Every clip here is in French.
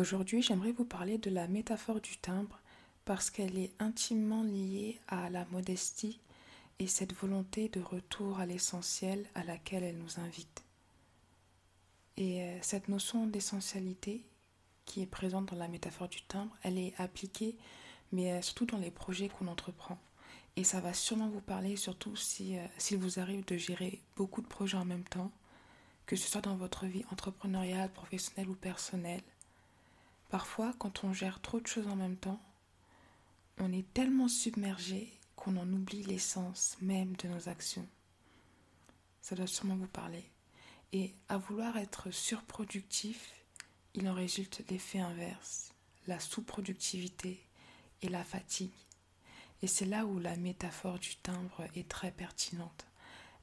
Aujourd'hui, j'aimerais vous parler de la métaphore du timbre parce qu'elle est intimement liée à la modestie et cette volonté de retour à l'essentiel à laquelle elle nous invite. Et euh, cette notion d'essentialité qui est présente dans la métaphore du timbre, elle est appliquée, mais euh, surtout dans les projets qu'on entreprend. Et ça va sûrement vous parler, surtout euh, s'il vous arrive de gérer beaucoup de projets en même temps, que ce soit dans votre vie entrepreneuriale, professionnelle ou personnelle. Parfois, quand on gère trop de choses en même temps, on est tellement submergé qu'on en oublie l'essence même de nos actions. Ça doit sûrement vous parler. Et à vouloir être surproductif, il en résulte l'effet inverse, la sous-productivité et la fatigue. Et c'est là où la métaphore du timbre est très pertinente.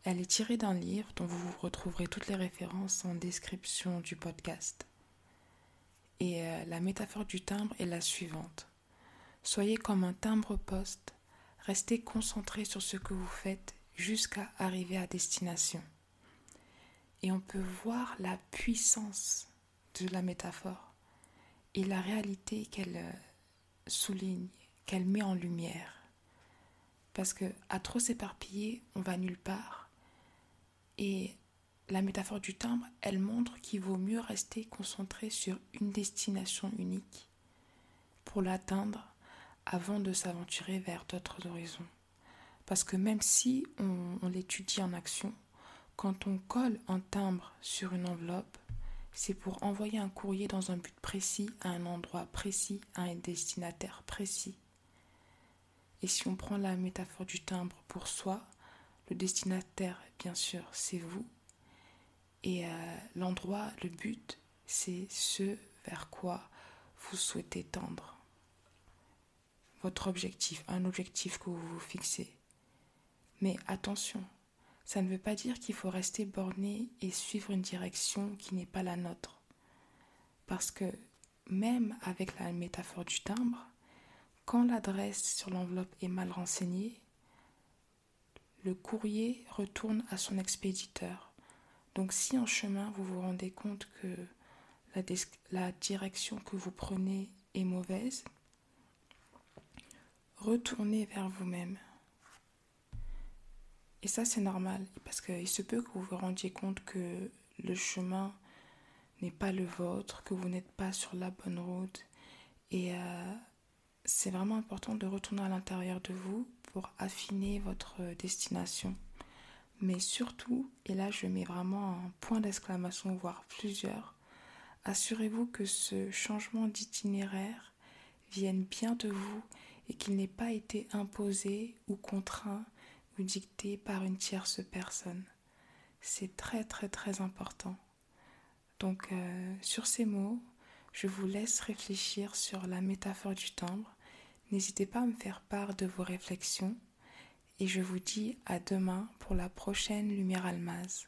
Elle est tirée d'un livre dont vous retrouverez toutes les références en description du podcast. Et euh, la métaphore du timbre est la suivante. Soyez comme un timbre-poste, restez concentré sur ce que vous faites jusqu'à arriver à destination. Et on peut voir la puissance de la métaphore et la réalité qu'elle euh, souligne, qu'elle met en lumière. Parce que à trop s'éparpiller, on va nulle part. Et la métaphore du timbre, elle montre qu'il vaut mieux rester concentré sur une destination unique pour l'atteindre avant de s'aventurer vers d'autres horizons. Parce que même si on, l'étudie en action, quand on colle un timbre sur une enveloppe, c'est pour envoyer un courrier dans un but précis, à un endroit précis, à un destinataire précis. Et si on prend la métaphore du timbre pour soi, le destinataire, bien sûr, c'est vous. Et euh, l'endroit, le but, c'est ce vers quoi vous souhaitez tendre. Votre objectif, un objectif que vous vous fixez. Mais attention, ça ne veut pas dire qu'il faut rester borné et suivre une direction qui n'est pas la nôtre. Parce que même avec la métaphore du timbre, quand l'adresse sur l'enveloppe est mal renseignée, le courrier retourne à son expéditeur. Donc si en chemin vous vous rendez compte que la, direction que vous prenez est mauvaise, retournez vers vous-même et ça, c'est normal, parce qu'il se peut que vous vous rendiez compte que le chemin n'est pas le vôtre, que vous n'êtes pas sur la bonne route. Et euh, c'est vraiment important de retourner à l'intérieur de vous pour affiner votre destination. Mais surtout, et là je mets vraiment un point d'exclamation, voire plusieurs, assurez-vous que ce changement d'itinéraire vienne bien de vous et qu'il n'ait pas été imposé ou contraint dicté par une tierce personne. C'est très très très important. Donc euh, sur ces mots, je vous laisse réfléchir sur la métaphore du timbre. N'hésitez pas à me faire part de vos réflexions et je vous dis à demain pour la prochaine Lumière Almaz.